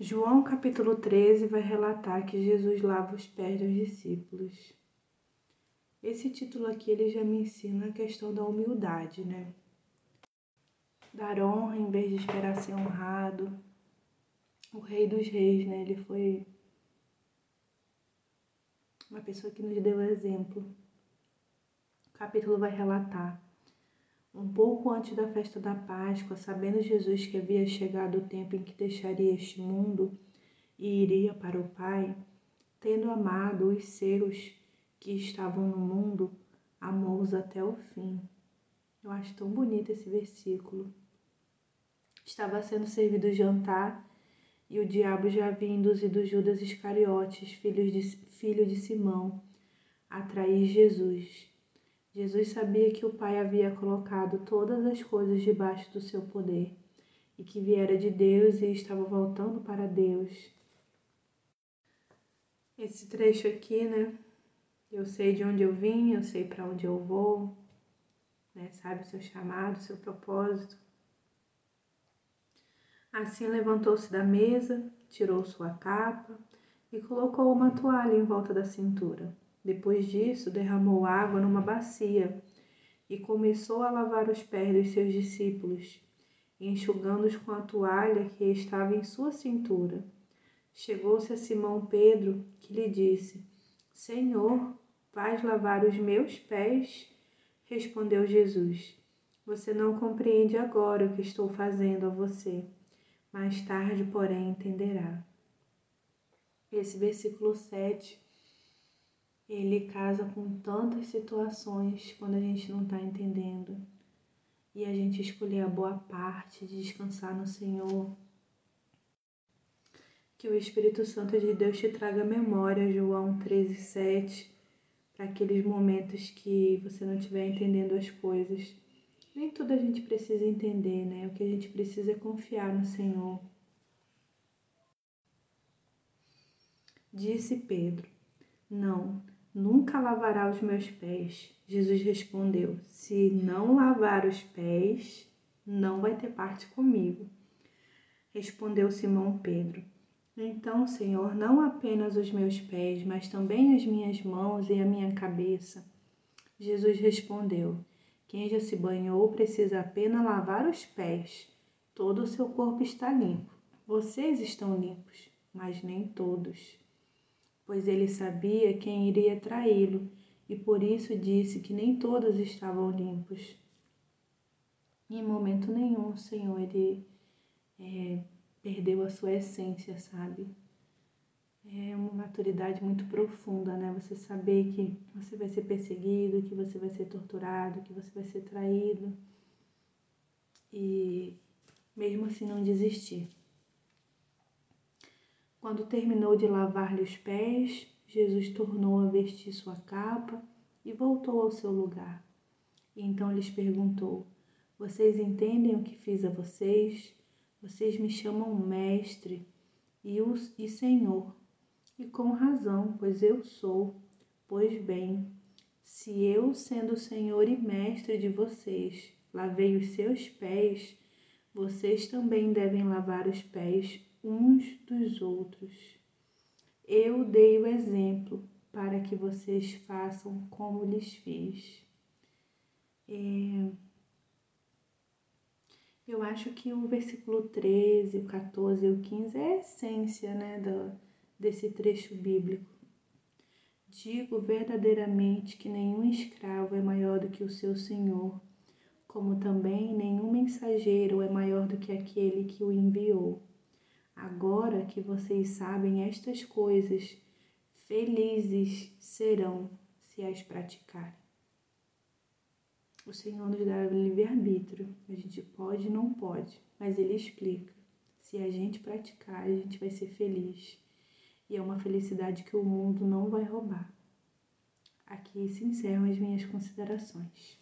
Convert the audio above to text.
João capítulo 13 vai relatar que Jesus lava os pés dos discípulos. Esse título aqui ele já me ensina a questão da humildade, né? Dar honra em vez de esperar ser honrado. O rei dos reis, né? Ele foi uma pessoa que nos deu exemplo. O capítulo vai relatar um pouco antes da festa da Páscoa, sabendo Jesus que havia chegado o tempo em que deixaria este mundo e iria para o Pai, tendo amado os seus que estavam no mundo, amou-os até o fim. Eu acho tão bonito esse versículo. Estava sendo servido o jantar e o diabo já havia induzido Judas Iscariotes, filho de, filho de Simão, a trair Jesus. Jesus sabia que o Pai havia colocado todas as coisas debaixo do seu poder e que viera de Deus e estava voltando para Deus. Esse trecho aqui, né? Eu sei de onde eu vim, eu sei para onde eu vou, né? Sabe o seu chamado, o seu propósito. Assim levantou-se da mesa, tirou sua capa e colocou uma toalha em volta da cintura. Depois disso, derramou água numa bacia e começou a lavar os pés dos seus discípulos, enxugando-os com a toalha que estava em sua cintura. Chegou-se a Simão Pedro, que lhe disse: Senhor, vais lavar os meus pés? Respondeu Jesus: Você não compreende agora o que estou fazendo a você. Mais tarde, porém, entenderá. Esse versículo 7 ele casa com tantas situações quando a gente não está entendendo e a gente escolher a boa parte de descansar no Senhor. Que o Espírito Santo de Deus te traga memória, João 13, 7, para aqueles momentos que você não estiver entendendo as coisas. Nem tudo a gente precisa entender, né? O que a gente precisa é confiar no Senhor. Disse Pedro: Não, nunca lavará os meus pés. Jesus respondeu: Se não lavar os pés, não vai ter parte comigo. Respondeu Simão Pedro: Então, Senhor, não apenas os meus pés, mas também as minhas mãos e a minha cabeça. Jesus respondeu: Quem já se banhou precisa apenas lavar os pés. Todo o seu corpo está limpo. Vocês estão limpos, mas nem todos pois ele sabia quem iria traí-lo e por isso disse que nem todos estavam limpos. Em momento nenhum, Senhor, ele é, perdeu a sua essência, sabe? É uma maturidade muito profunda, né? Você saber que você vai ser perseguido, que você vai ser torturado, que você vai ser traído e mesmo assim não desistir. Quando terminou de lavar-lhe os pés, Jesus tornou a vestir sua capa e voltou ao seu lugar. E então lhes perguntou: Vocês entendem o que fiz a vocês? Vocês me chamam mestre e, os, e senhor, e com razão, pois eu sou. Pois bem, se eu, sendo senhor e mestre de vocês, lavei os seus pés, vocês também devem lavar os pés uns dos outros. Eu dei o exemplo para que vocês façam como lhes fiz. É... Eu acho que o versículo 13, o 14 e o 15 é a essência né, do, desse trecho bíblico. Digo verdadeiramente que nenhum escravo é maior do que o seu senhor, como também nenhum mensageiro é maior do que aquele que o enviou. Agora que vocês sabem estas coisas, felizes serão se as praticarem. O Senhor nos dá livre-arbítrio. A gente pode e não pode, mas Ele explica. Se a gente praticar, a gente vai ser feliz. E é uma felicidade que o mundo não vai roubar. Aqui se encerram as minhas considerações.